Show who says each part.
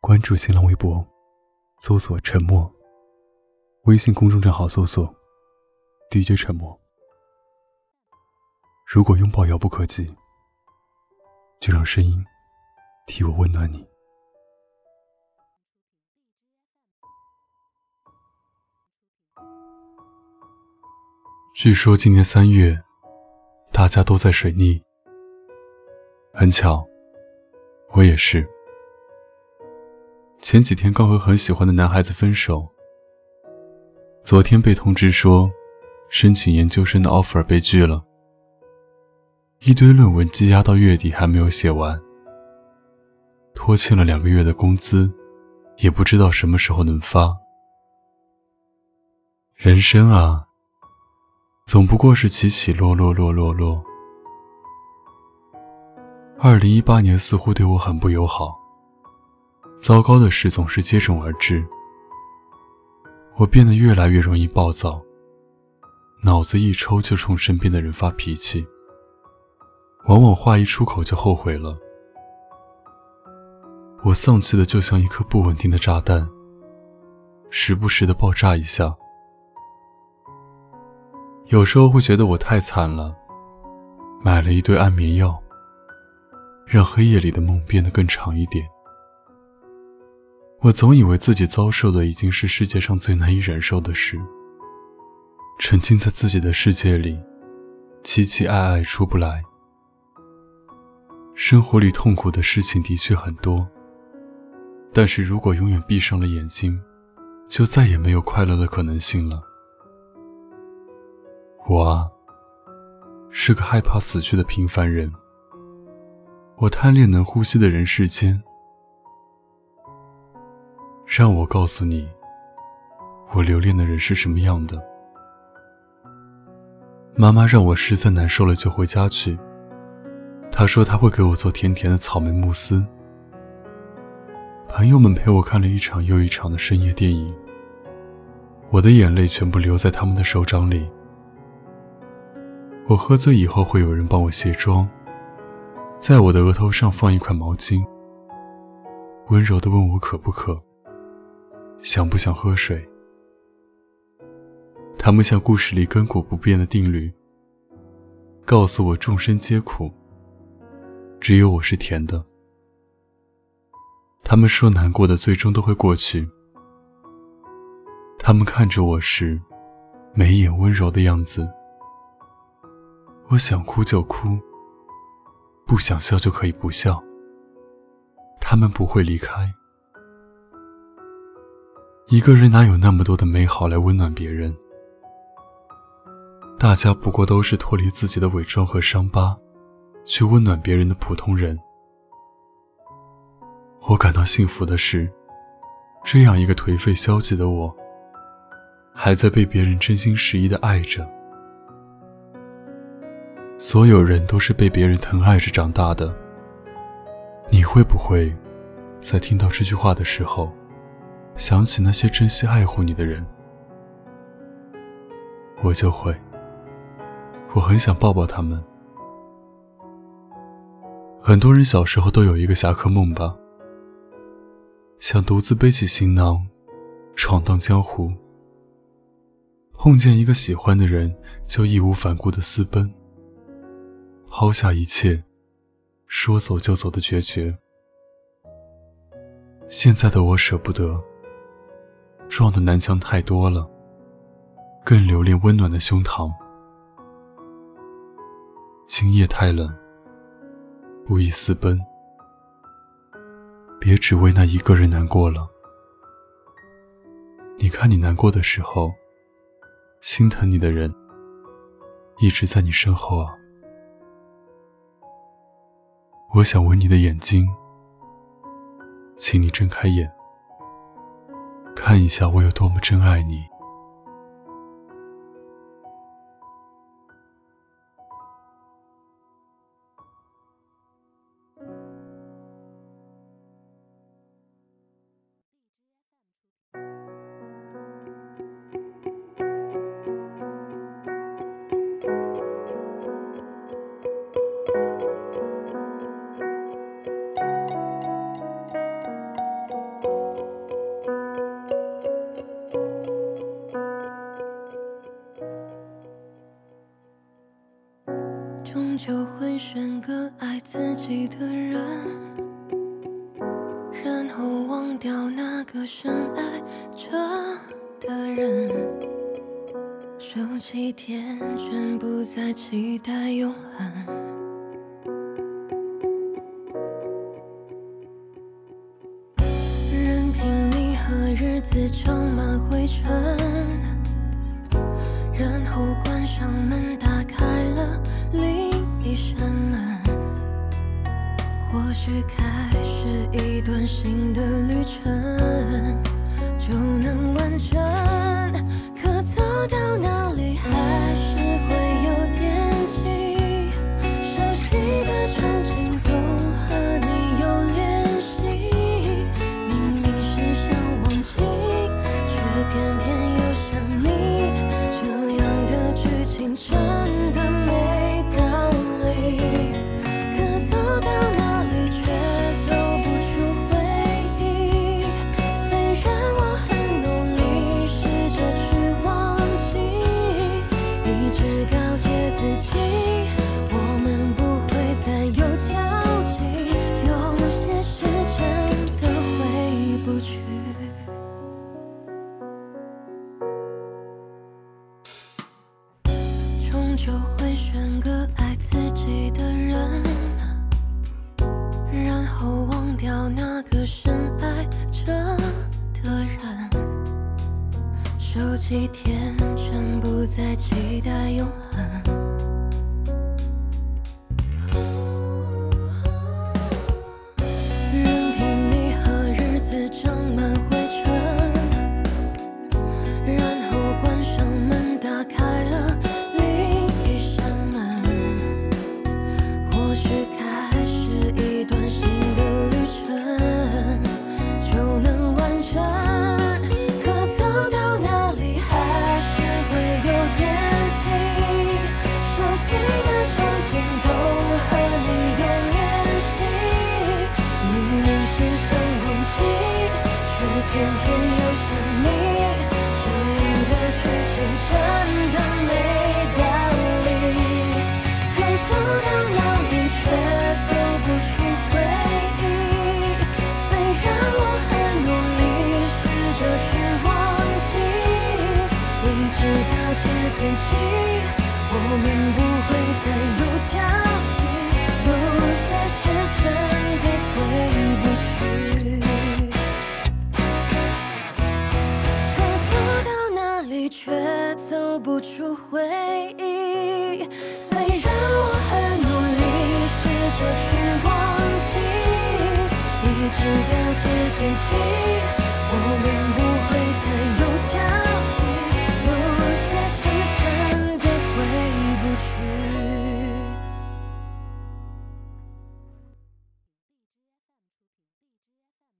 Speaker 1: 关注新浪微博，搜索“沉默”。微信公众账号搜索 “DJ 沉默”。如果拥抱遥不可及，就让声音替我温暖你。据说今年三月，大家都在水逆。很巧，我也是。前几天刚和很喜欢的男孩子分手，昨天被通知说，申请研究生的 offer 被拒了，一堆论文积压到月底还没有写完，拖欠了两个月的工资，也不知道什么时候能发。人生啊，总不过是起起落落落落落。二零一八年似乎对我很不友好。糟糕的事总是接踵而至，我变得越来越容易暴躁，脑子一抽就冲身边的人发脾气，往往话一出口就后悔了。我丧气的就像一颗不稳定的炸弹，时不时的爆炸一下。有时候会觉得我太惨了，买了一堆安眠药，让黑夜里的梦变得更长一点。我总以为自己遭受的已经是世界上最难以忍受的事，沉浸在自己的世界里，凄凄爱爱出不来。生活里痛苦的事情的确很多，但是如果永远闭上了眼睛，就再也没有快乐的可能性了。我啊，是个害怕死去的平凡人，我贪恋能呼吸的人世间。让我告诉你，我留恋的人是什么样的。妈妈让我实在难受了就回家去。她说她会给我做甜甜的草莓慕斯。朋友们陪我看了一场又一场的深夜电影，我的眼泪全部留在他们的手掌里。我喝醉以后会有人帮我卸妆，在我的额头上放一块毛巾，温柔地问我渴不渴。想不想喝水？他们像故事里亘古不变的定律，告诉我众生皆苦，只有我是甜的。他们说难过的最终都会过去。他们看着我时，眉眼温柔的样子。我想哭就哭，不想笑就可以不笑。他们不会离开。一个人哪有那么多的美好来温暖别人？大家不过都是脱离自己的伪装和伤疤，去温暖别人的普通人。我感到幸福的是，这样一个颓废消极的我，还在被别人真心实意的爱着。所有人都是被别人疼爱着长大的。你会不会，在听到这句话的时候？想起那些珍惜爱护你的人，我就会。我很想抱抱他们。很多人小时候都有一个侠客梦吧，想独自背起行囊，闯荡江湖。碰见一个喜欢的人，就义无反顾的私奔，抛下一切，说走就走的决绝。现在的我舍不得。撞的南墙太多了，更留恋温暖的胸膛。今夜太冷，不宜私奔。别只为那一个人难过了。你看你难过的时候，心疼你的人一直在你身后啊。我想吻你的眼睛，请你睁开眼。看一下，我有多么珍爱你。
Speaker 2: 终究会选个爱自己的人，然后忘掉那个深爱着的人。收起天真，不再期待永恒。去开始一段新的旅程，就能完成。可走到哪里还是会有惦记，熟悉的场景都和你有联系。明明是想忘记，却偏偏又想你。这样的剧情真的没道理。几天，全部在期待永恒。任凭你和日子长满灰尘，然后关上门，打开了另一扇门。或许。我们不会再有交集，有些事真的回不去。可走到哪里，却走不出回忆。虽然我很努力，试着去忘记，一直告诫自己。